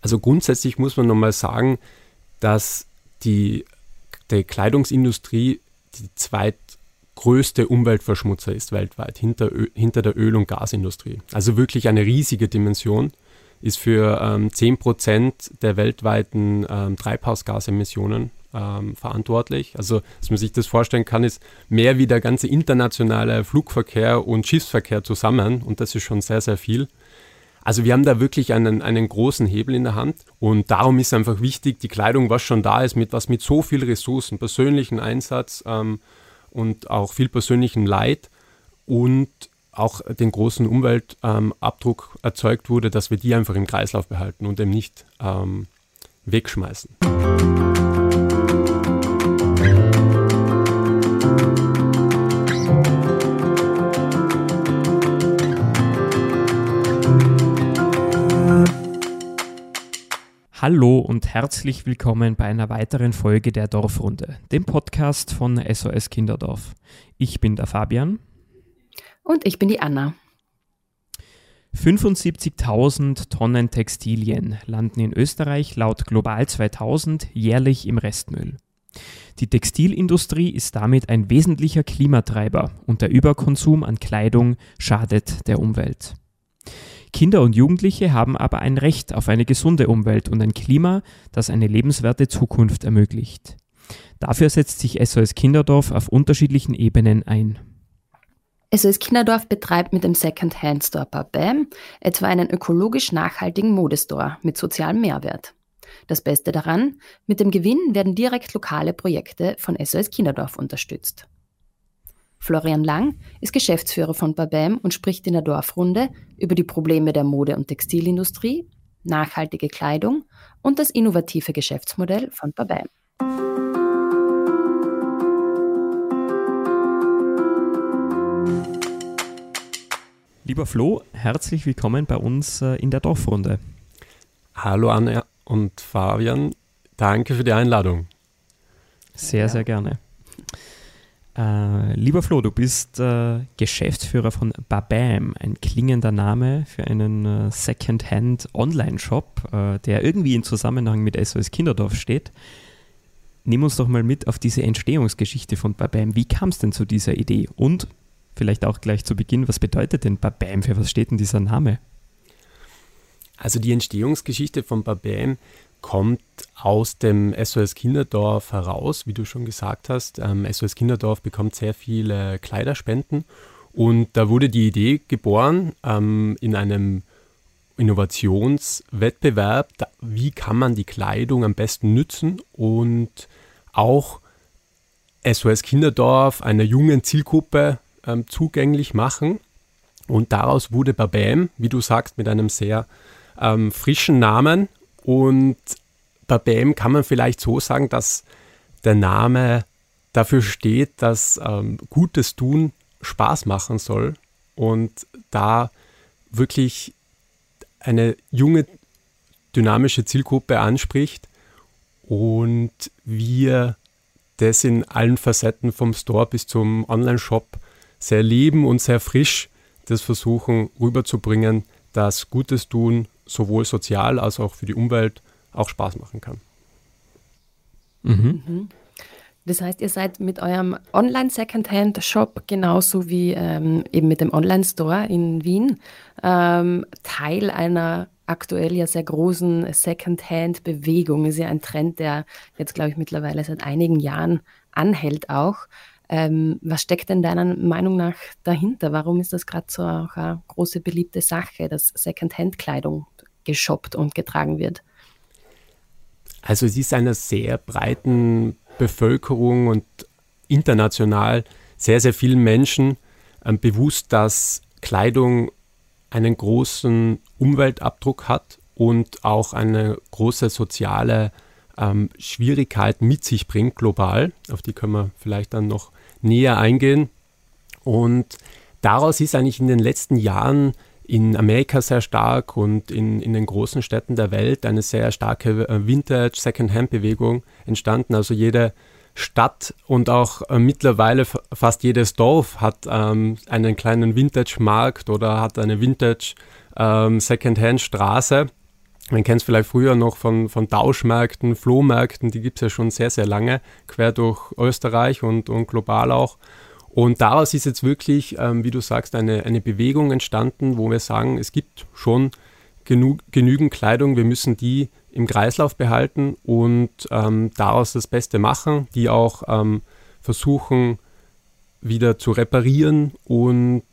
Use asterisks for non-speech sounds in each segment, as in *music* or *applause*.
Also grundsätzlich muss man nochmal sagen, dass die, die Kleidungsindustrie die zweitgrößte Umweltverschmutzer ist weltweit, hinter, hinter der Öl- und Gasindustrie. Also wirklich eine riesige Dimension, ist für ähm, 10% der weltweiten ähm, Treibhausgasemissionen ähm, verantwortlich. Also, dass man sich das vorstellen kann, ist mehr wie der ganze internationale Flugverkehr und Schiffsverkehr zusammen und das ist schon sehr, sehr viel. Also wir haben da wirklich einen, einen großen Hebel in der Hand und darum ist einfach wichtig, die Kleidung, was schon da ist, mit was mit so viel Ressourcen, persönlichen Einsatz ähm, und auch viel persönlichem Leid und auch den großen Umweltabdruck ähm, erzeugt wurde, dass wir die einfach im Kreislauf behalten und eben nicht ähm, wegschmeißen. Hallo und herzlich willkommen bei einer weiteren Folge der Dorfrunde, dem Podcast von SOS Kinderdorf. Ich bin der Fabian. Und ich bin die Anna. 75.000 Tonnen Textilien landen in Österreich laut Global 2000 jährlich im Restmüll. Die Textilindustrie ist damit ein wesentlicher Klimatreiber und der Überkonsum an Kleidung schadet der Umwelt. Kinder und Jugendliche haben aber ein Recht auf eine gesunde Umwelt und ein Klima, das eine lebenswerte Zukunft ermöglicht. Dafür setzt sich SOS Kinderdorf auf unterschiedlichen Ebenen ein. SOS Kinderdorf betreibt mit dem Second-Hand Store Babam etwa einen ökologisch nachhaltigen Modestore mit sozialem Mehrwert. Das Beste daran, mit dem Gewinn werden direkt lokale Projekte von SOS Kinderdorf unterstützt. Florian Lang ist Geschäftsführer von Babam und spricht in der Dorfrunde über die Probleme der Mode- und Textilindustrie, nachhaltige Kleidung und das innovative Geschäftsmodell von Babam. Lieber Flo, herzlich willkommen bei uns äh, in der Dorfrunde. Hallo Anne und Fabian, danke für die Einladung. Sehr, ja. sehr gerne. Äh, lieber Flo, du bist äh, Geschäftsführer von Babam, ein klingender Name für einen äh, Second-Hand Online-Shop, äh, der irgendwie in Zusammenhang mit SOS Kinderdorf steht. Nimm uns doch mal mit auf diese Entstehungsgeschichte von Babam. Wie kam es denn zu dieser Idee? Und vielleicht auch gleich zu Beginn, was bedeutet denn Babam? Für was steht denn dieser Name? Also die Entstehungsgeschichte von Babam kommt aus dem SOS Kinderdorf heraus, wie du schon gesagt hast. Ähm, SOS Kinderdorf bekommt sehr viele Kleiderspenden und da wurde die Idee geboren ähm, in einem Innovationswettbewerb, da, wie kann man die Kleidung am besten nützen und auch SOS Kinderdorf einer jungen Zielgruppe ähm, zugänglich machen. Und daraus wurde Babam, wie du sagst, mit einem sehr ähm, frischen Namen und bei BM kann man vielleicht so sagen, dass der Name dafür steht, dass ähm, Gutes tun Spaß machen soll und da wirklich eine junge, dynamische Zielgruppe anspricht und wir das in allen Facetten vom Store bis zum Online-Shop sehr lieben und sehr frisch das versuchen rüberzubringen, dass Gutes tun sowohl sozial als auch für die Umwelt auch Spaß machen kann. Mhm. mhm. Das heißt, ihr seid mit eurem Online-Secondhand-Shop genauso wie ähm, eben mit dem Online-Store in Wien ähm, Teil einer aktuell ja sehr großen Secondhand-Bewegung. Ist ja ein Trend, der jetzt, glaube ich, mittlerweile seit einigen Jahren anhält auch. Ähm, was steckt denn deiner Meinung nach dahinter? Warum ist das gerade so auch eine große beliebte Sache, dass Secondhand-Kleidung geshoppt und getragen wird? Also es ist einer sehr breiten Bevölkerung und international sehr, sehr vielen Menschen ähm, bewusst, dass Kleidung einen großen Umweltabdruck hat und auch eine große soziale ähm, Schwierigkeit mit sich bringt, global. Auf die können wir vielleicht dann noch näher eingehen. Und daraus ist eigentlich in den letzten Jahren in Amerika sehr stark und in, in den großen Städten der Welt eine sehr starke äh, Vintage Second-Hand-Bewegung entstanden. Also jede Stadt und auch äh, mittlerweile fast jedes Dorf hat ähm, einen kleinen Vintage-Markt oder hat eine Vintage ähm, Second-Hand-Straße. man kennt es vielleicht früher noch von, von Tauschmärkten, Flohmärkten, die gibt es ja schon sehr, sehr lange, quer durch Österreich und, und global auch. Und daraus ist jetzt wirklich, ähm, wie du sagst, eine, eine Bewegung entstanden, wo wir sagen, es gibt schon genug, genügend Kleidung, wir müssen die im Kreislauf behalten und ähm, daraus das Beste machen, die auch ähm, versuchen wieder zu reparieren und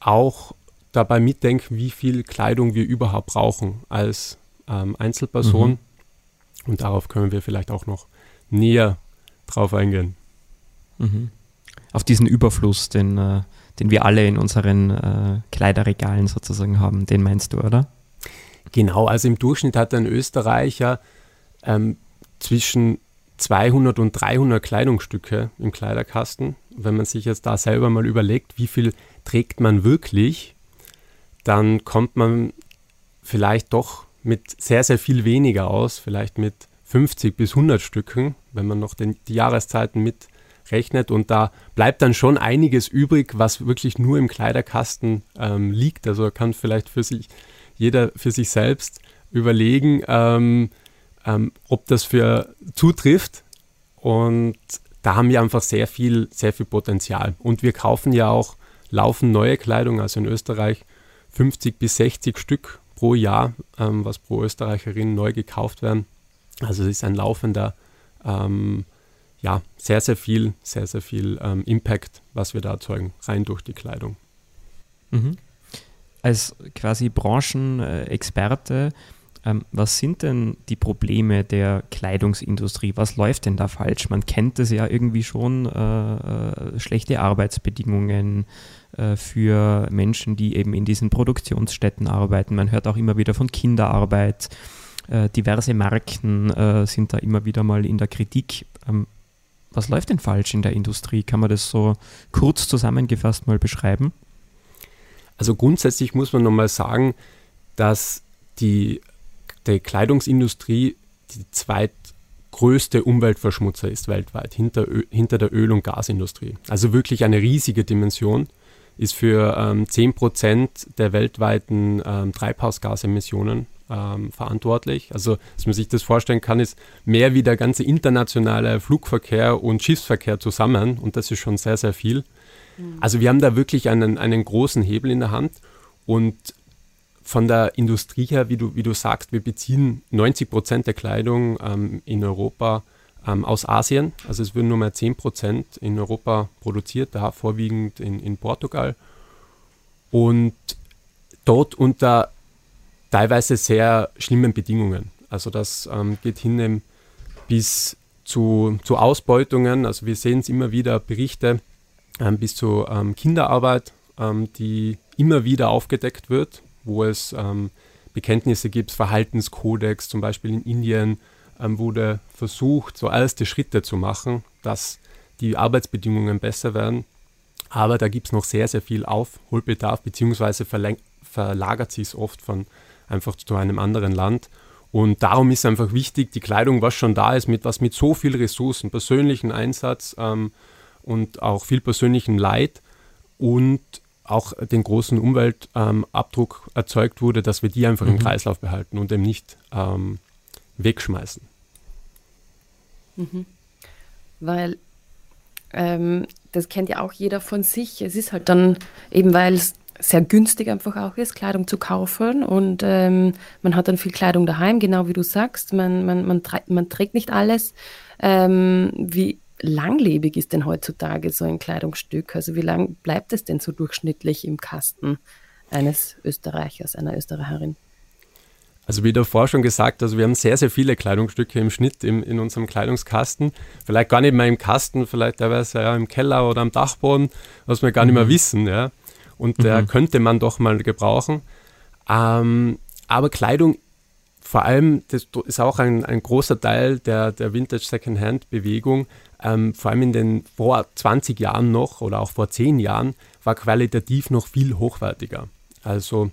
auch dabei mitdenken, wie viel Kleidung wir überhaupt brauchen als ähm, Einzelperson. Mhm. Und darauf können wir vielleicht auch noch näher drauf eingehen. Mhm. Auf diesen Überfluss, den, äh, den wir alle in unseren äh, Kleiderregalen sozusagen haben, den meinst du, oder? Genau, also im Durchschnitt hat ein Österreicher ähm, zwischen 200 und 300 Kleidungsstücke im Kleiderkasten. Wenn man sich jetzt da selber mal überlegt, wie viel trägt man wirklich, dann kommt man vielleicht doch mit sehr, sehr viel weniger aus, vielleicht mit 50 bis 100 Stücken, wenn man noch den, die Jahreszeiten mitrechnet. Und da bleibt dann schon einiges übrig, was wirklich nur im Kleiderkasten ähm, liegt. Also kann vielleicht für sich jeder für sich selbst überlegen, ähm, ähm, ob das für zutrifft. Und da haben wir einfach sehr viel, sehr viel Potenzial. Und wir kaufen ja auch laufend neue Kleidung, also in Österreich 50 bis 60 Stück pro Jahr, ähm, was pro Österreicherin neu gekauft werden. Also es ist ein laufender, ähm, ja, sehr, sehr viel, sehr, sehr viel ähm, Impact, was wir da erzeugen, rein durch die Kleidung. Mhm. Als quasi Branchenexperte, ähm, was sind denn die Probleme der Kleidungsindustrie? Was läuft denn da falsch? Man kennt es ja irgendwie schon, äh, äh, schlechte Arbeitsbedingungen, äh, für Menschen, die eben in diesen Produktionsstätten arbeiten. Man hört auch immer wieder von Kinderarbeit. Äh, diverse Marken äh, sind da immer wieder mal in der Kritik. Ähm, was läuft denn falsch in der Industrie? Kann man das so kurz zusammengefasst mal beschreiben? Also grundsätzlich muss man nochmal sagen, dass die, die Kleidungsindustrie die zweitgrößte Umweltverschmutzer ist weltweit, hinter, hinter der Öl- und Gasindustrie. Also wirklich eine riesige Dimension ist für ähm, 10% der weltweiten ähm, Treibhausgasemissionen ähm, verantwortlich. Also, dass man sich das vorstellen kann, ist mehr wie der ganze internationale Flugverkehr und Schiffsverkehr zusammen und das ist schon sehr, sehr viel. Mhm. Also wir haben da wirklich einen, einen großen Hebel in der Hand und von der Industrie her, wie du, wie du sagst, wir beziehen 90 Prozent der Kleidung ähm, in Europa ähm, aus Asien. Also es würden nur mehr 10 Prozent in Europa produziert, da vorwiegend in, in Portugal. Und dort unter teilweise sehr schlimmen Bedingungen. Also das ähm, geht hin bis zu, zu Ausbeutungen. Also wir sehen es immer wieder Berichte ähm, bis zu ähm, Kinderarbeit, ähm, die immer wieder aufgedeckt wird, wo es ähm, Bekenntnisse gibt, Verhaltenskodex, zum Beispiel in Indien ähm, wurde versucht, so erste Schritte zu machen, dass die Arbeitsbedingungen besser werden. Aber da gibt es noch sehr, sehr viel Aufholbedarf, beziehungsweise verlagert sich es oft von einfach zu einem anderen Land. Und darum ist einfach wichtig, die Kleidung, was schon da ist, mit was mit so viel Ressourcen, persönlichen Einsatz ähm, und auch viel persönlichem Leid und auch den großen Umweltabdruck ähm, erzeugt wurde, dass wir die einfach mhm. im Kreislauf behalten und eben nicht ähm, wegschmeißen. Mhm. Weil ähm, das kennt ja auch jeder von sich. Es ist halt dann eben, weil es sehr günstig einfach auch ist, Kleidung zu kaufen und ähm, man hat dann viel Kleidung daheim, genau wie du sagst. Man, man, man, man trägt nicht alles. Ähm, wie langlebig ist denn heutzutage so ein Kleidungsstück? Also wie lang bleibt es denn so durchschnittlich im Kasten eines Österreichers, einer Österreicherin? Also wie davor schon gesagt, also wir haben sehr, sehr viele Kleidungsstücke im Schnitt im, in unserem Kleidungskasten. Vielleicht gar nicht mehr im Kasten, vielleicht teilweise ja im Keller oder am Dachboden, was wir gar mhm. nicht mehr mhm. wissen. Ja. Und mhm. der könnte man doch mal gebrauchen. Ähm, aber Kleidung, vor allem, das ist auch ein, ein großer Teil der, der Vintage Secondhand Bewegung, ähm, vor allem in den vor 20 Jahren noch oder auch vor 10 Jahren, war qualitativ noch viel hochwertiger. Also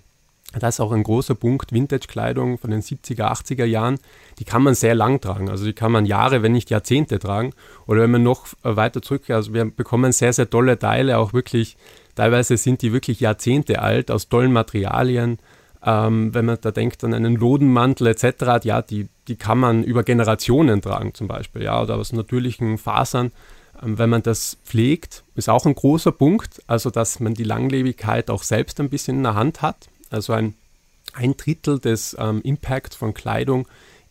das ist auch ein großer Punkt. Vintage-Kleidung von den 70er, 80er Jahren, die kann man sehr lang tragen. Also die kann man Jahre, wenn nicht Jahrzehnte tragen. Oder wenn man noch äh, weiter zurück, also wir bekommen sehr, sehr tolle Teile, auch wirklich, teilweise sind die wirklich Jahrzehnte alt, aus tollen Materialien. ähm, wenn man da denkt an einen Lodenmantel etc., ja, die, die kann man über Generationen tragen zum Beispiel, ja, oder aus natürlichen Fasern. Ähm, wenn man das pflegt, ist auch ein großer Punkt, also dass man die Langlebigkeit auch selbst ein bisschen in der Hand hat. Also ein, ein Drittel des ähm, Impacts von Kleidung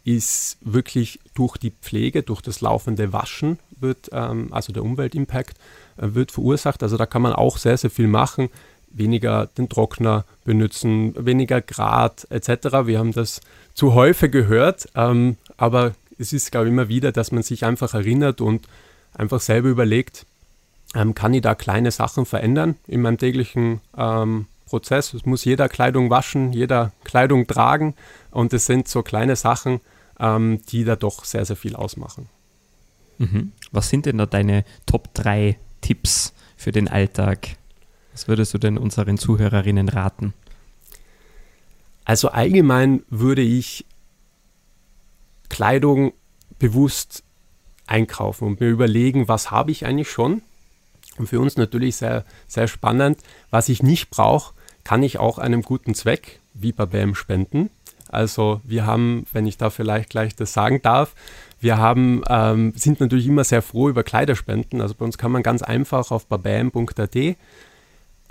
ist wirklich durch die Pflege, durch das laufende Waschen wird, ähm, also der Umweltimpact wird verursacht. Also da kann man auch sehr, sehr viel machen weniger den Trockner benutzen, weniger Grad etc. Wir haben das zu häufig gehört, ähm, aber es ist, glaube ich, immer wieder, dass man sich einfach erinnert und einfach selber überlegt, ähm, kann ich da kleine Sachen verändern in meinem täglichen ähm, Prozess. Es muss jeder Kleidung waschen, jeder Kleidung tragen und es sind so kleine Sachen, ähm, die da doch sehr, sehr viel ausmachen. Mhm. Was sind denn da deine Top 3 Tipps für den Alltag? Was würdest du denn unseren Zuhörerinnen raten? Also allgemein würde ich Kleidung bewusst einkaufen und mir überlegen, was habe ich eigentlich schon. Und für uns natürlich sehr, sehr spannend, was ich nicht brauche, kann ich auch einem guten Zweck wie bei BAM spenden. Also wir haben, wenn ich da vielleicht gleich das sagen darf, wir haben, ähm, sind natürlich immer sehr froh über Kleiderspenden. Also bei uns kann man ganz einfach auf babam.at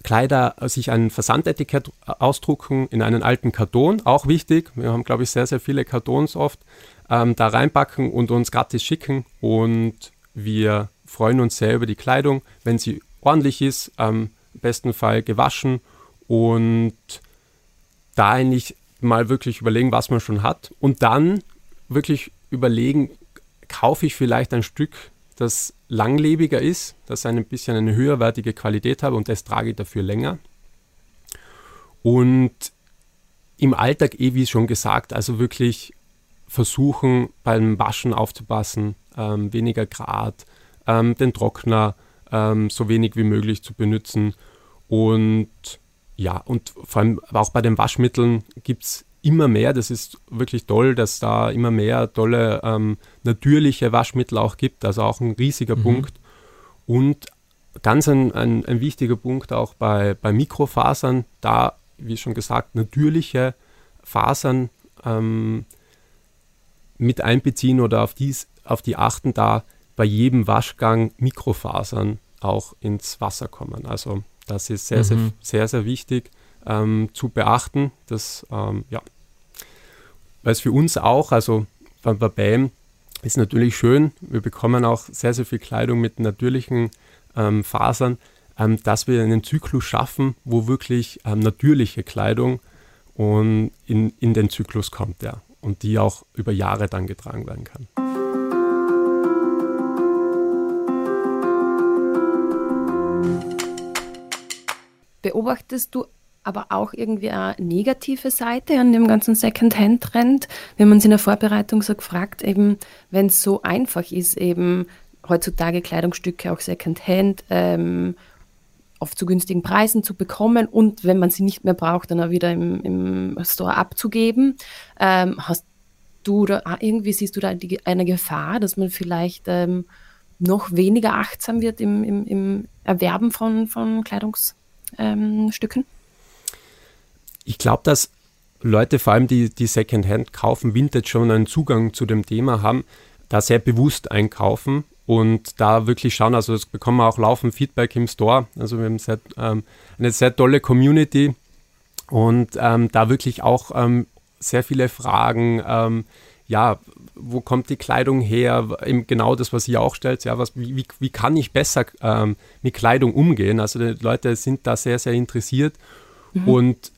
Kleider sich ein Versandetikett ausdrucken in einen alten Karton, auch wichtig. Wir haben, glaube ich, sehr, sehr viele Kartons oft. Ähm, da reinpacken und uns gratis schicken. Und wir freuen uns sehr über die Kleidung, wenn sie ordentlich ist, ähm, im besten Fall gewaschen und da eigentlich mal wirklich überlegen, was man schon hat und dann wirklich überlegen, kaufe ich vielleicht ein Stück das langlebiger ist, das ein bisschen eine höherwertige Qualität habe und das trage ich dafür länger. Und im Alltag, eh wie schon gesagt, also wirklich versuchen beim Waschen aufzupassen, ähm, weniger Grad, ähm, den Trockner ähm, so wenig wie möglich zu benutzen und ja, und vor allem auch bei den Waschmitteln gibt es immer mehr. Das ist wirklich toll, dass da immer mehr tolle ähm, natürliche Waschmittel auch gibt. Also auch ein riesiger mhm. Punkt. Und ganz ein, ein, ein, wichtiger Punkt auch bei, bei Mikrofasern, da, wie schon gesagt, natürliche Fasern ähm, mit einbeziehen oder auf, dies, auf die achten, da bei jedem Waschgang Mikrofasern auch ins Wasser kommen. Also das ist sehr, mhm. sehr, sehr, sehr wichtig ähm, zu beachten. Das, ähm, ja. Weil es für uns auch, also bei, bei BAM ist natürlich schön, wir bekommen auch sehr, sehr viel Kleidung mit natürlichen ähm, Fasern, ähm, dass wir einen Zyklus schaffen, wo wirklich ähm, natürliche Kleidung und in, in den Zyklus kommt, ja. Und die auch über Jahre dann getragen werden kann. Beobachtest du aber auch irgendwie eine negative Seite an dem ganzen Second-Hand-Trend. Wir haben uns in der Vorbereitung so gefragt, eben, wenn es so einfach ist, eben heutzutage Kleidungsstücke auch Second-Hand ähm, auf zu günstigen Preisen zu bekommen und wenn man sie nicht mehr braucht, dann auch wieder im, im Store abzugeben. Ähm, hast du da ah, irgendwie siehst du da die, eine Gefahr, dass man vielleicht ähm, noch weniger achtsam wird im, im, im Erwerben von, von Kleidungsstücken? Ich glaube, dass Leute, vor allem die, die Secondhand kaufen, Vintage schon einen Zugang zu dem Thema haben, da sehr bewusst einkaufen und da wirklich schauen. Also das bekommen wir auch laufend Feedback im Store. Also wir haben sehr, ähm, eine sehr tolle Community und ähm, da wirklich auch ähm, sehr viele Fragen. Ähm, ja, wo kommt die Kleidung her? Eben genau das, was ihr auch stellt. Ja, was, wie, wie kann ich besser ähm, mit Kleidung umgehen? Also die Leute sind da sehr, sehr interessiert mhm. und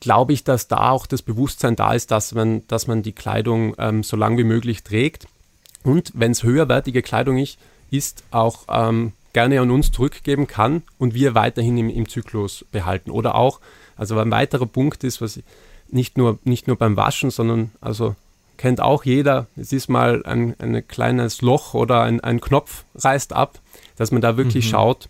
glaube ich, dass da auch das Bewusstsein da ist, dass man, dass man die Kleidung ähm, so lang wie möglich trägt. Und wenn es höherwertige Kleidung ist, ist auch ähm, gerne an uns zurückgeben kann und wir weiterhin im, im Zyklus behalten. Oder auch, also ein weiterer Punkt ist, was nicht nur, nicht nur beim Waschen, sondern also kennt auch jeder, es ist mal ein, ein kleines Loch oder ein, ein Knopf reißt ab, dass man da wirklich mhm. schaut,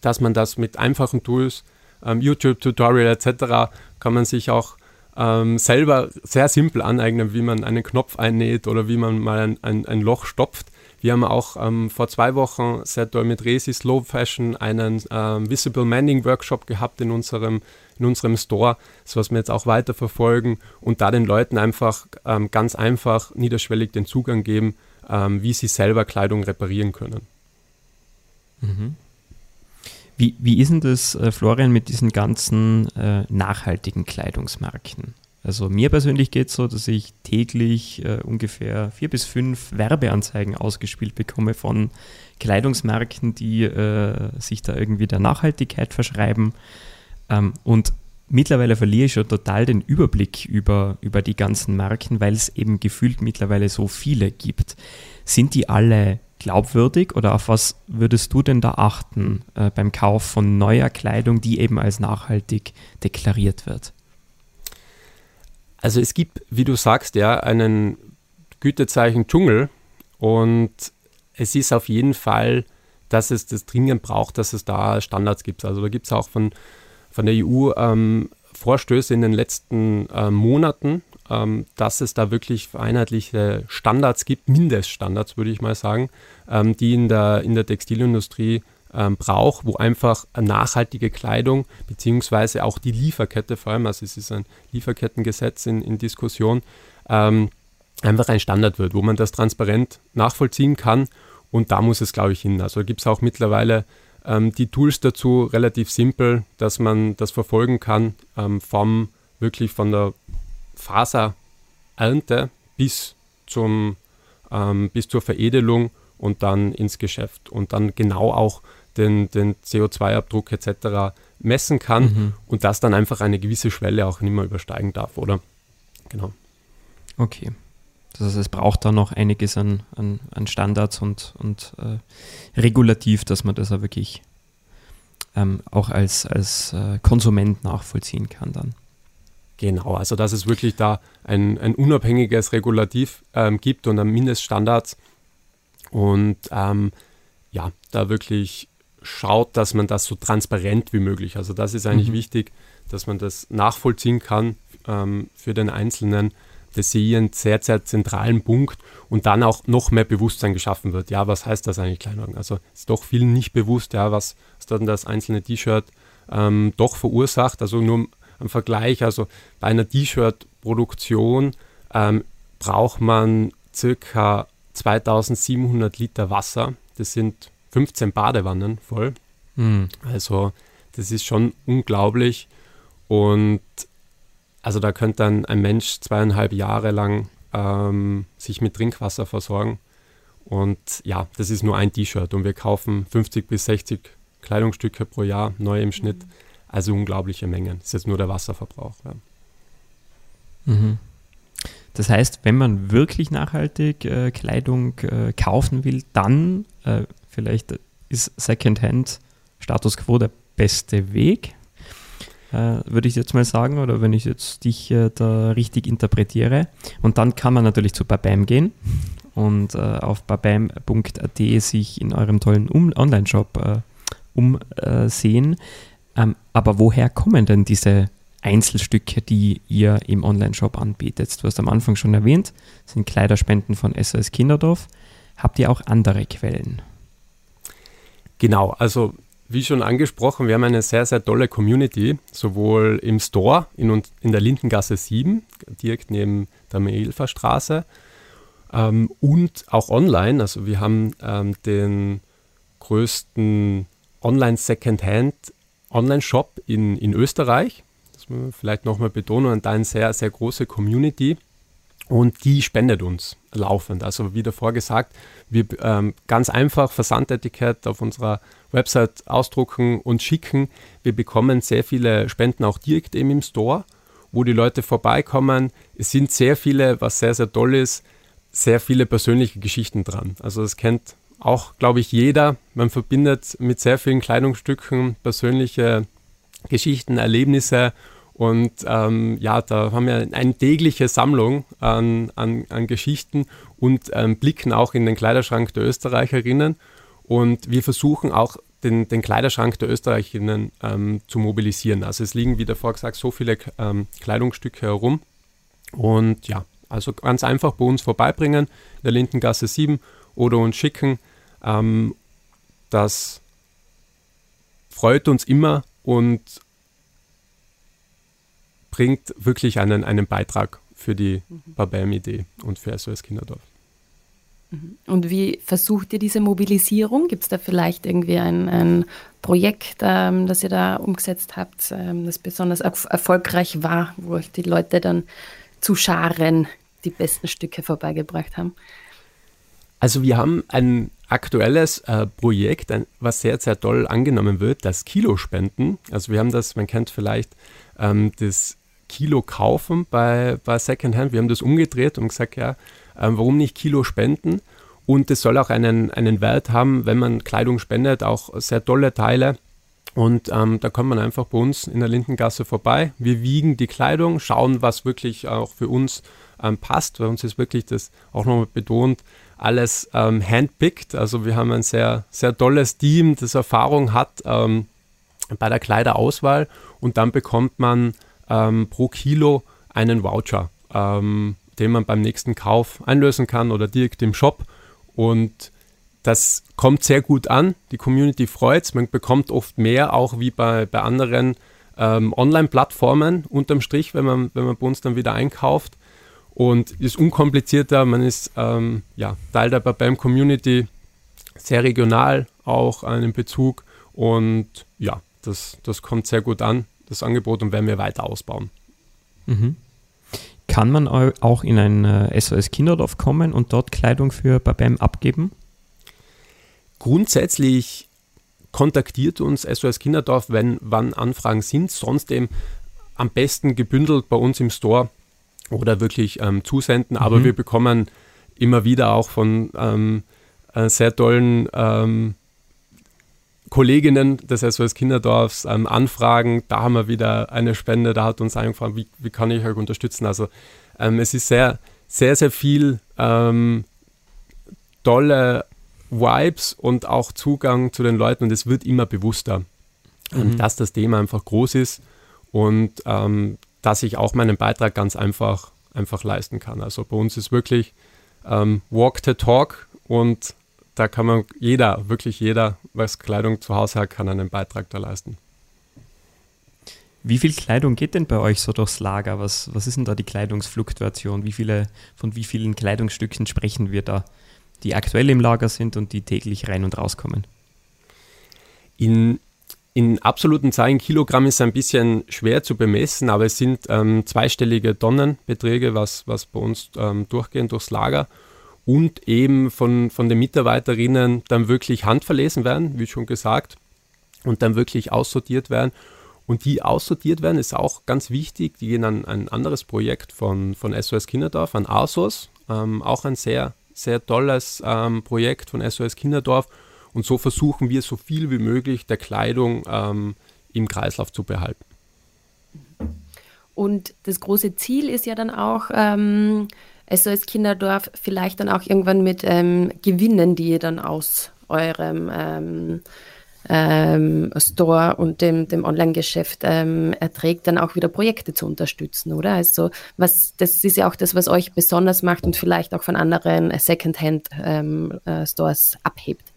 dass man das mit einfachen Tools ähm, YouTube-Tutorial etc. kann man sich auch ähm, selber sehr simpel aneignen, wie man einen Knopf einnäht oder wie man mal ein, ein, ein Loch stopft. Wir haben auch ähm, vor zwei Wochen sehr toll mit Resi Slow Fashion einen ähm, Visible Manning Workshop gehabt in unserem, in unserem Store, das was wir jetzt auch weiter verfolgen und da den Leuten einfach ähm, ganz einfach niederschwellig den Zugang geben, ähm, wie sie selber Kleidung reparieren können. Mhm. Wie, wie ist denn das, äh, Florian, mit diesen ganzen äh, nachhaltigen Kleidungsmarken? Also mir persönlich geht es so, dass ich täglich äh, ungefähr vier bis fünf Werbeanzeigen ausgespielt bekomme von Kleidungsmärkten, die äh, sich da irgendwie der Nachhaltigkeit verschreiben. Ähm, und mittlerweile verliere ich schon total den Überblick über, über die ganzen Marken, weil es eben gefühlt mittlerweile so viele gibt. Sind die alle glaubwürdig oder auf was würdest du denn da achten äh, beim Kauf von neuer Kleidung, die eben als nachhaltig deklariert wird? Also es gibt, wie du sagst, ja, einen Gütezeichen Dschungel und es ist auf jeden Fall, dass es das dringend braucht, dass es da Standards gibt. Also da gibt es auch von, von der EU ähm, Vorstöße in den letzten äh, Monaten, ähm, dass es da wirklich einheitliche Standards gibt, Mindeststandards würde ich mal sagen, ähm, die in der, in der Textilindustrie ähm, braucht, wo einfach nachhaltige Kleidung beziehungsweise auch die Lieferkette vor allem, also es ist ein Lieferkettengesetz in, in Diskussion, ähm, einfach ein Standard wird, wo man das transparent nachvollziehen kann und da muss es, glaube ich, hin. Also gibt es auch mittlerweile ähm, die Tools dazu relativ simpel, dass man das verfolgen kann, ähm, vom wirklich von der Faserernte bis, zum, ähm, bis zur Veredelung und dann ins Geschäft und dann genau auch den, den CO2-Abdruck etc. messen kann mhm. und das dann einfach eine gewisse Schwelle auch nicht mehr übersteigen darf, oder? Genau. Okay. Das heißt, es braucht da noch einiges an, an, an Standards und, und äh, Regulativ, dass man das auch wirklich ähm, auch als, als äh, Konsument nachvollziehen kann dann. Genau, also dass es wirklich da ein, ein unabhängiges Regulativ ähm, gibt und ein Mindeststandards und ähm, ja, da wirklich schaut, dass man das so transparent wie möglich, also das ist eigentlich mhm. wichtig, dass man das nachvollziehen kann ähm, für den Einzelnen. Das sehe ich einen sehr, sehr zentralen Punkt und dann auch noch mehr Bewusstsein geschaffen wird. Ja, was heißt das eigentlich, Kleinwagen? Also ist doch vielen nicht bewusst, ja, was, was dann das einzelne T-Shirt ähm, doch verursacht. Also nur im Vergleich, also bei einer T-Shirt-Produktion ähm, braucht man circa 2700 Liter Wasser. Das sind 15 Badewannen voll. Mhm. Also das ist schon unglaublich. Und also da könnte dann ein Mensch zweieinhalb Jahre lang ähm, sich mit Trinkwasser versorgen. Und ja, das ist nur ein T-Shirt und wir kaufen 50 bis 60 Kleidungsstücke pro Jahr, neu im Schnitt. Also unglaubliche Mengen. Das ist jetzt nur der Wasserverbrauch. Ja. Mhm. Das heißt, wenn man wirklich nachhaltig äh, Kleidung äh, kaufen will, dann äh, Vielleicht ist Secondhand Status Quo der beste Weg, äh, würde ich jetzt mal sagen, oder wenn ich jetzt dich äh, da richtig interpretiere. Und dann kann man natürlich zu Babam gehen und äh, auf babam.at sich in eurem tollen um Online-Shop äh, umsehen. Ähm, aber woher kommen denn diese Einzelstücke, die ihr im Online-Shop anbietet? Du hast am Anfang schon erwähnt, sind Kleiderspenden von SOS Kinderdorf. Habt ihr auch andere Quellen? Genau, also wie schon angesprochen, wir haben eine sehr, sehr tolle Community, sowohl im Store in, in der Lindengasse 7, direkt neben der Mehlferstraße, ähm, und auch online. Also wir haben ähm, den größten Online-Secondhand Online-Shop in, in Österreich. Das muss man vielleicht nochmal betonen, und da eine sehr, sehr große Community. Und die spendet uns laufend. Also wie davor gesagt, wir ähm, ganz einfach Versandetikett auf unserer Website ausdrucken und schicken. Wir bekommen sehr viele Spenden auch direkt eben im Store, wo die Leute vorbeikommen. Es sind sehr viele, was sehr, sehr toll ist, sehr viele persönliche Geschichten dran. Also das kennt auch, glaube ich, jeder. Man verbindet mit sehr vielen Kleidungsstücken persönliche Geschichten, Erlebnisse und ähm, ja, da haben wir eine tägliche Sammlung an, an, an Geschichten und ähm, blicken auch in den Kleiderschrank der Österreicherinnen. Und wir versuchen auch den, den Kleiderschrank der Österreicherinnen ähm, zu mobilisieren. Also es liegen, wie davor gesagt, so viele ähm, Kleidungsstücke herum. Und ja, also ganz einfach bei uns vorbeibringen, in der Lindengasse 7 oder uns schicken. Ähm, das freut uns immer und bringt wirklich einen, einen Beitrag für die mhm. Babam-Idee und für SOS Kinderdorf. Mhm. Und wie versucht ihr diese Mobilisierung? Gibt es da vielleicht irgendwie ein, ein Projekt, ähm, das ihr da umgesetzt habt, ähm, das besonders erf erfolgreich war, wo euch die Leute dann zu Scharen die besten Stücke vorbeigebracht haben? Also wir haben ein aktuelles äh, Projekt, ein, was sehr, sehr toll angenommen wird, das Kilospenden. Also wir haben das, man kennt vielleicht ähm, das Kilo kaufen bei, bei Secondhand. Wir haben das umgedreht und gesagt, ja, äh, warum nicht Kilo spenden? Und es soll auch einen, einen Wert haben, wenn man Kleidung spendet, auch sehr tolle Teile. Und ähm, da kommt man einfach bei uns in der Lindengasse vorbei. Wir wiegen die Kleidung, schauen, was wirklich auch für uns ähm, passt. Bei uns ist wirklich das auch nochmal betont, alles ähm, handpicked. Also wir haben ein sehr, sehr tolles Team, das Erfahrung hat ähm, bei der Kleiderauswahl. Und dann bekommt man ähm, pro Kilo einen Voucher, ähm, den man beim nächsten Kauf einlösen kann oder direkt im Shop. Und das kommt sehr gut an. Die Community freut es. Man bekommt oft mehr, auch wie bei, bei anderen ähm, Online-Plattformen unterm Strich, wenn man, wenn man bei uns dann wieder einkauft. Und ist unkomplizierter. Man ist ähm, ja, Teil der BAM Community, sehr regional auch einen Bezug. Und ja, das, das kommt sehr gut an das Angebot und werden wir weiter ausbauen. Mhm. Kann man auch in ein äh, SOS Kinderdorf kommen und dort Kleidung für Babem abgeben? Grundsätzlich kontaktiert uns SOS Kinderdorf, wenn wann Anfragen sind, sonst eben am besten gebündelt bei uns im Store oder wirklich ähm, zusenden. Aber mhm. wir bekommen immer wieder auch von ähm, äh, sehr tollen ähm, Kolleginnen des SOS Kinderdorfs ähm, anfragen. Da haben wir wieder eine Spende, da hat uns angefragt, wie, wie kann ich euch unterstützen. Also ähm, es ist sehr, sehr, sehr viel ähm, tolle Vibes und auch Zugang zu den Leuten und es wird immer bewusster, ähm, mhm. dass das Thema einfach groß ist und ähm, dass ich auch meinen Beitrag ganz einfach, einfach leisten kann. Also bei uns ist wirklich ähm, Walk the Talk und da kann man jeder, wirklich jeder, was Kleidung zu Hause hat, kann einen Beitrag da leisten. Wie viel Kleidung geht denn bei euch so durchs Lager? Was, was ist denn da die Kleidungsfluktuation? Wie viele, von wie vielen Kleidungsstücken sprechen wir da, die aktuell im Lager sind und die täglich rein und rauskommen? In, in absoluten Zahlen, Kilogramm ist ein bisschen schwer zu bemessen, aber es sind ähm, zweistellige Tonnenbeträge, was, was bei uns ähm, durchgehen durchs Lager und eben von, von den Mitarbeiterinnen dann wirklich handverlesen werden, wie schon gesagt, und dann wirklich aussortiert werden. Und die aussortiert werden, ist auch ganz wichtig. Die gehen an ein anderes Projekt von, von SOS Kinderdorf, an ASOS. Ähm, auch ein sehr, sehr tolles ähm, Projekt von SOS Kinderdorf. Und so versuchen wir so viel wie möglich der Kleidung ähm, im Kreislauf zu behalten. Und das große Ziel ist ja dann auch, ähm, SOS Kinderdorf vielleicht dann auch irgendwann mit ähm, Gewinnen, die ihr dann aus eurem ähm, ähm, Store und dem, dem Online-Geschäft ähm, erträgt, dann auch wieder Projekte zu unterstützen, oder? Also was, das ist ja auch das, was euch besonders macht und vielleicht auch von anderen Secondhand-Stores ähm, äh, abhebt.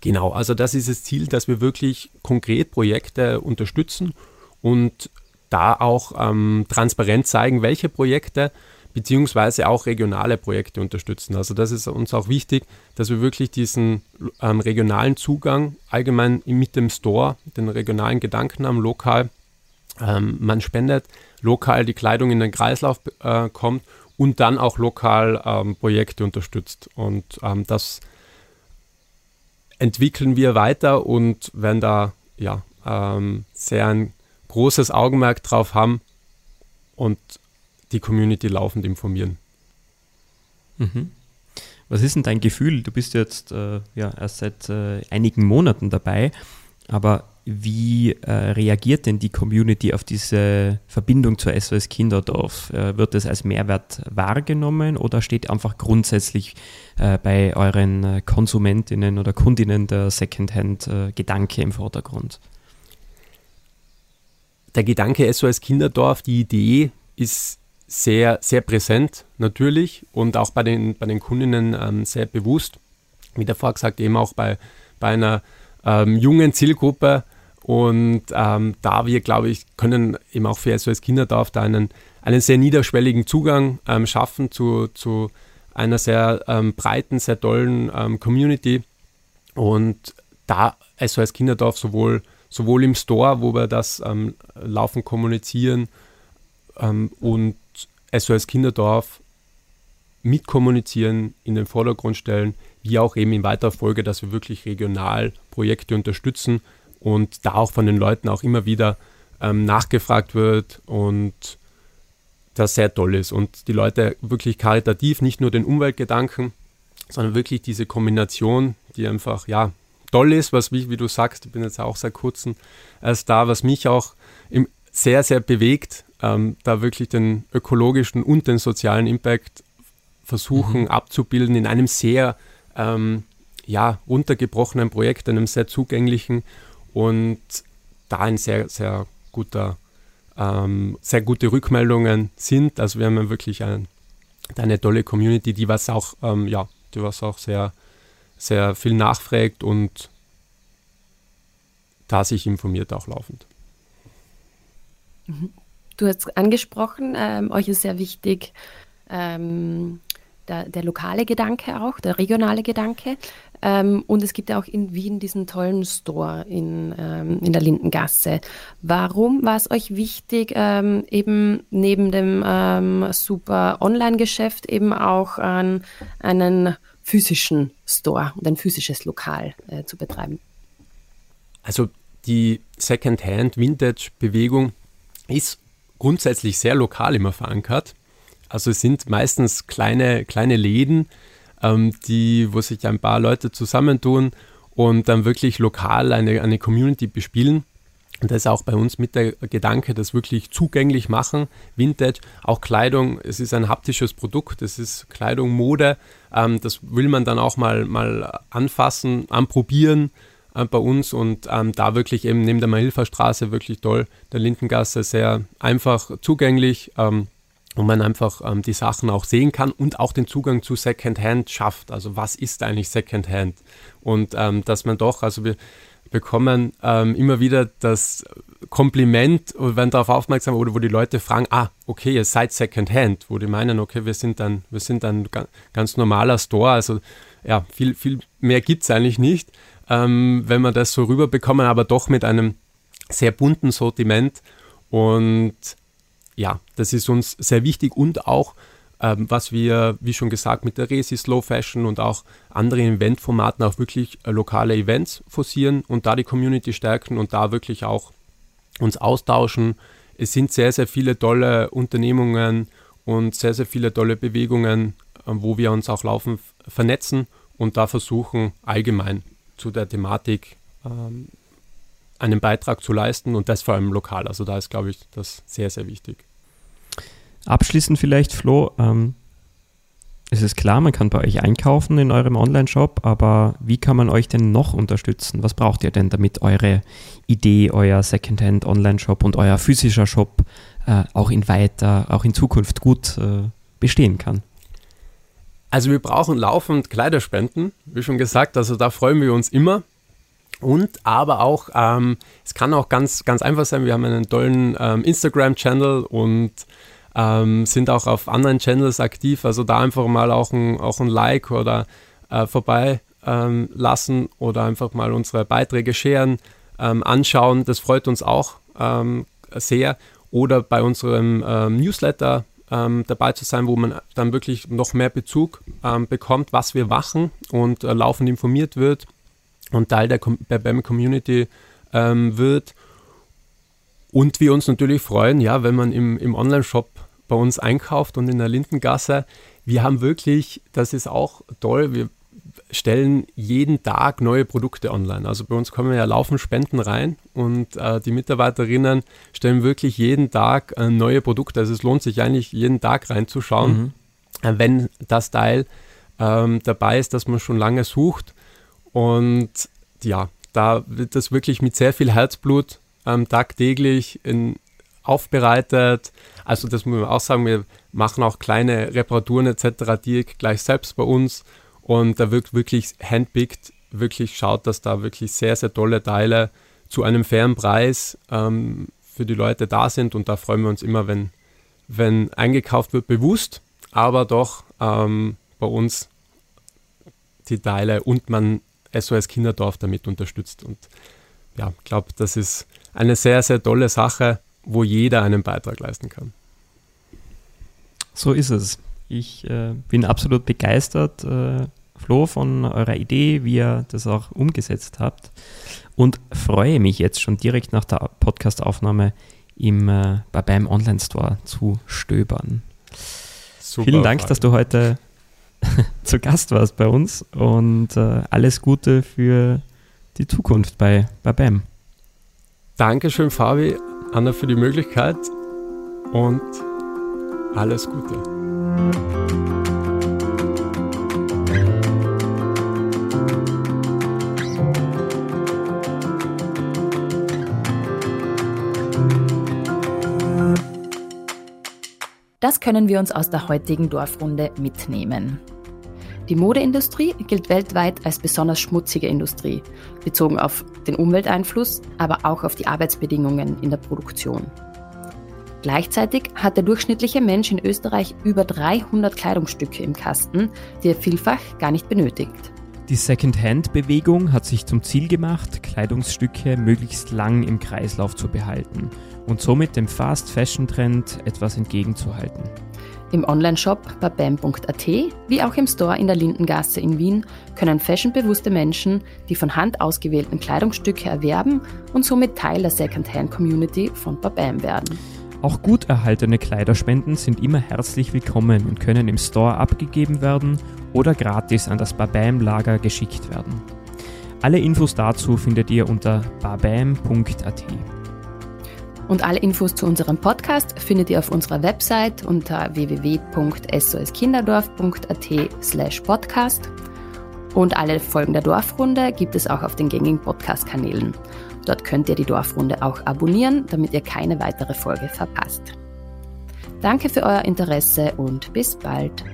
Genau, also das ist das Ziel, dass wir wirklich konkret Projekte unterstützen und da auch ähm, transparent zeigen, welche Projekte beziehungsweise auch regionale Projekte unterstützen. Also das ist uns auch wichtig, dass wir wirklich diesen ähm, regionalen Zugang allgemein mit dem Store, den regionalen Gedanken haben, lokal. Ähm, man spendet, lokal die Kleidung in den Kreislauf äh, kommt und dann auch lokal ähm, Projekte unterstützt. Und ähm, das entwickeln wir weiter und werden da ja ähm, sehr ein großes Augenmerk drauf haben und die Community laufend informieren. Mhm. Was ist denn dein Gefühl? Du bist jetzt äh, ja, erst seit äh, einigen Monaten dabei, aber wie äh, reagiert denn die Community auf diese Verbindung zur SOS Kinderdorf? Äh, wird es als Mehrwert wahrgenommen oder steht einfach grundsätzlich äh, bei euren äh, Konsumentinnen oder Kundinnen der Secondhand-Gedanke im Vordergrund? Der Gedanke SOS Kinderdorf, die Idee ist sehr, sehr präsent natürlich und auch bei den, bei den Kundinnen ähm, sehr bewusst. Wie davor gesagt, eben auch bei, bei einer ähm, jungen Zielgruppe. Und ähm, da wir, glaube ich, können eben auch für SOS Kinderdorf da einen, einen sehr niederschwelligen Zugang ähm, schaffen zu, zu einer sehr ähm, breiten, sehr tollen ähm, Community. Und da SOS Kinderdorf sowohl, sowohl im Store, wo wir das ähm, laufend kommunizieren, ähm, und SOS Kinderdorf mitkommunizieren, in den Vordergrund stellen, wie auch eben in weiterer Folge, dass wir wirklich regional Projekte unterstützen und da auch von den Leuten auch immer wieder ähm, nachgefragt wird und das sehr toll ist. Und die Leute wirklich karitativ, nicht nur den Umweltgedanken, sondern wirklich diese Kombination, die einfach, ja, toll ist, was mich, wie du sagst, ich bin jetzt auch seit kurzem erst da, was mich auch im, sehr, sehr bewegt, ähm, da wirklich den ökologischen und den sozialen Impact versuchen mhm. abzubilden in einem sehr ähm, ja, runtergebrochenen Projekt, einem sehr zugänglichen und da ein sehr, sehr guter, ähm, sehr gute Rückmeldungen sind. Also wir haben wirklich ein, eine tolle Community, die was auch, ähm, ja, die was auch sehr, sehr viel nachfragt und da sich informiert auch laufend. Mhm. Du hast angesprochen, ähm, euch ist sehr wichtig ähm, der, der, lokale Gedanke auch, der regionale Gedanke. Ähm, und es gibt ja auch in Wien diesen tollen Store in, ähm, in der Lindengasse. Warum war es euch wichtig, ähm, eben neben dem ähm, super Online-Geschäft eben auch an einen physischen Store und ein physisches Lokal äh, zu betreiben? Also die Second-Hand-Vintage-Bewegung ist grundsätzlich sehr lokal immer verankert. Also es sind meistens kleine, kleine Läden, ähm, die, wo sich ein paar Leute zusammentun und dann wirklich lokal eine, eine Community bespielen. Und das ist auch bei uns mit der Gedanke, das wirklich zugänglich machen. Vintage, auch Kleidung, es ist ein haptisches Produkt, es ist Kleidung, Mode. Ähm, das will man dann auch mal, mal anfassen, anprobieren äh, bei uns und ähm, da wirklich eben neben der Mahilferstraße wirklich toll, der Lindengasse sehr einfach zugänglich. Ähm, wo man einfach ähm, die Sachen auch sehen kann und auch den Zugang zu Secondhand schafft. Also was ist eigentlich Secondhand? Und ähm, dass man doch, also wir bekommen ähm, immer wieder das Kompliment und werden darauf aufmerksam oder wo die Leute fragen, ah, okay, ihr seid Secondhand, wo die meinen, okay, wir sind dann, wir sind ein ganz normaler Store, also ja, viel, viel mehr gibt es eigentlich nicht, ähm, wenn wir das so rüberbekommen, aber doch mit einem sehr bunten Sortiment. Und ja, das ist uns sehr wichtig und auch, ähm, was wir, wie schon gesagt, mit der Resi Slow Fashion und auch anderen Eventformaten auch wirklich äh, lokale Events forcieren und da die Community stärken und da wirklich auch uns austauschen. Es sind sehr, sehr viele tolle Unternehmungen und sehr, sehr viele tolle Bewegungen, äh, wo wir uns auch laufend vernetzen und da versuchen, allgemein zu der Thematik ähm, einen Beitrag zu leisten und das vor allem lokal. Also da ist, glaube ich, das sehr, sehr wichtig. Abschließend vielleicht, Flo, ähm, es ist klar, man kann bei euch einkaufen in eurem Online-Shop, aber wie kann man euch denn noch unterstützen? Was braucht ihr denn, damit eure Idee, euer Secondhand Online-Shop und euer physischer Shop äh, auch in weiter, auch in Zukunft gut äh, bestehen kann? Also wir brauchen laufend Kleiderspenden, wie schon gesagt, also da freuen wir uns immer. Und aber auch, ähm, es kann auch ganz, ganz einfach sein, wir haben einen tollen ähm, Instagram-Channel und ähm, sind auch auf anderen Channels aktiv. Also da einfach mal auch ein, auch ein Like oder äh, vorbei ähm, lassen oder einfach mal unsere Beiträge scheren, ähm, anschauen. Das freut uns auch ähm, sehr. Oder bei unserem ähm, Newsletter ähm, dabei zu sein, wo man dann wirklich noch mehr Bezug bekommt, was wir machen und äh, laufend informiert wird und Teil der, der BAM Community ähm, wird. Und wir uns natürlich freuen, ja, wenn man im, im Online-Shop bei uns einkauft und in der Lindengasse. Wir haben wirklich, das ist auch toll, wir stellen jeden Tag neue Produkte online. Also bei uns kommen ja laufend Spenden rein und äh, die Mitarbeiterinnen stellen wirklich jeden Tag äh, neue Produkte. Also es lohnt sich eigentlich jeden Tag reinzuschauen, mhm. äh, wenn das Teil ähm, dabei ist, das man schon lange sucht. Und ja, da wird das wirklich mit sehr viel Herzblut ähm, tagtäglich in aufbereitet. Also das muss man auch sagen, wir machen auch kleine Reparaturen etc. direkt gleich selbst bei uns und da wirkt wirklich handpicked, wirklich schaut, dass da wirklich sehr, sehr tolle Teile zu einem fairen Preis ähm, für die Leute da sind und da freuen wir uns immer, wenn, wenn eingekauft wird, bewusst, aber doch ähm, bei uns die Teile und man SOS Kinderdorf damit unterstützt. Und ja, ich glaube, das ist eine sehr, sehr tolle Sache, wo jeder einen Beitrag leisten kann. So ist es. Ich äh, bin absolut begeistert, äh, Flo, von eurer Idee, wie ihr das auch umgesetzt habt und freue mich jetzt schon direkt nach der Podcastaufnahme im äh, beim Online Store zu stöbern. Super Vielen Dank, Frage. dass du heute *laughs* zu Gast warst bei uns und äh, alles Gute für die Zukunft bei, bei BAM. Dankeschön, Fabi, Anna, für die Möglichkeit und alles Gute. Das können wir uns aus der heutigen Dorfrunde mitnehmen. Die Modeindustrie gilt weltweit als besonders schmutzige Industrie, bezogen auf den Umwelteinfluss, aber auch auf die Arbeitsbedingungen in der Produktion. Gleichzeitig hat der durchschnittliche Mensch in Österreich über 300 Kleidungsstücke im Kasten, die er vielfach gar nicht benötigt. Die Second-Hand-Bewegung hat sich zum Ziel gemacht, Kleidungsstücke möglichst lang im Kreislauf zu behalten und somit dem Fast-Fashion-Trend etwas entgegenzuhalten. Im Onlineshop babam.at wie auch im Store in der Lindengasse in Wien können fashionbewusste Menschen die von Hand ausgewählten Kleidungsstücke erwerben und somit Teil der Second-Hand-Community von Babam werden. Auch gut erhaltene Kleiderspenden sind immer herzlich willkommen und können im Store abgegeben werden oder gratis an das Babam-Lager geschickt werden. Alle Infos dazu findet ihr unter babam.at. Und alle Infos zu unserem Podcast findet ihr auf unserer Website unter www.soskinderdorf.at slash podcast. Und alle Folgen der Dorfrunde gibt es auch auf den gängigen Podcast-Kanälen. Dort könnt ihr die Dorfrunde auch abonnieren, damit ihr keine weitere Folge verpasst. Danke für euer Interesse und bis bald.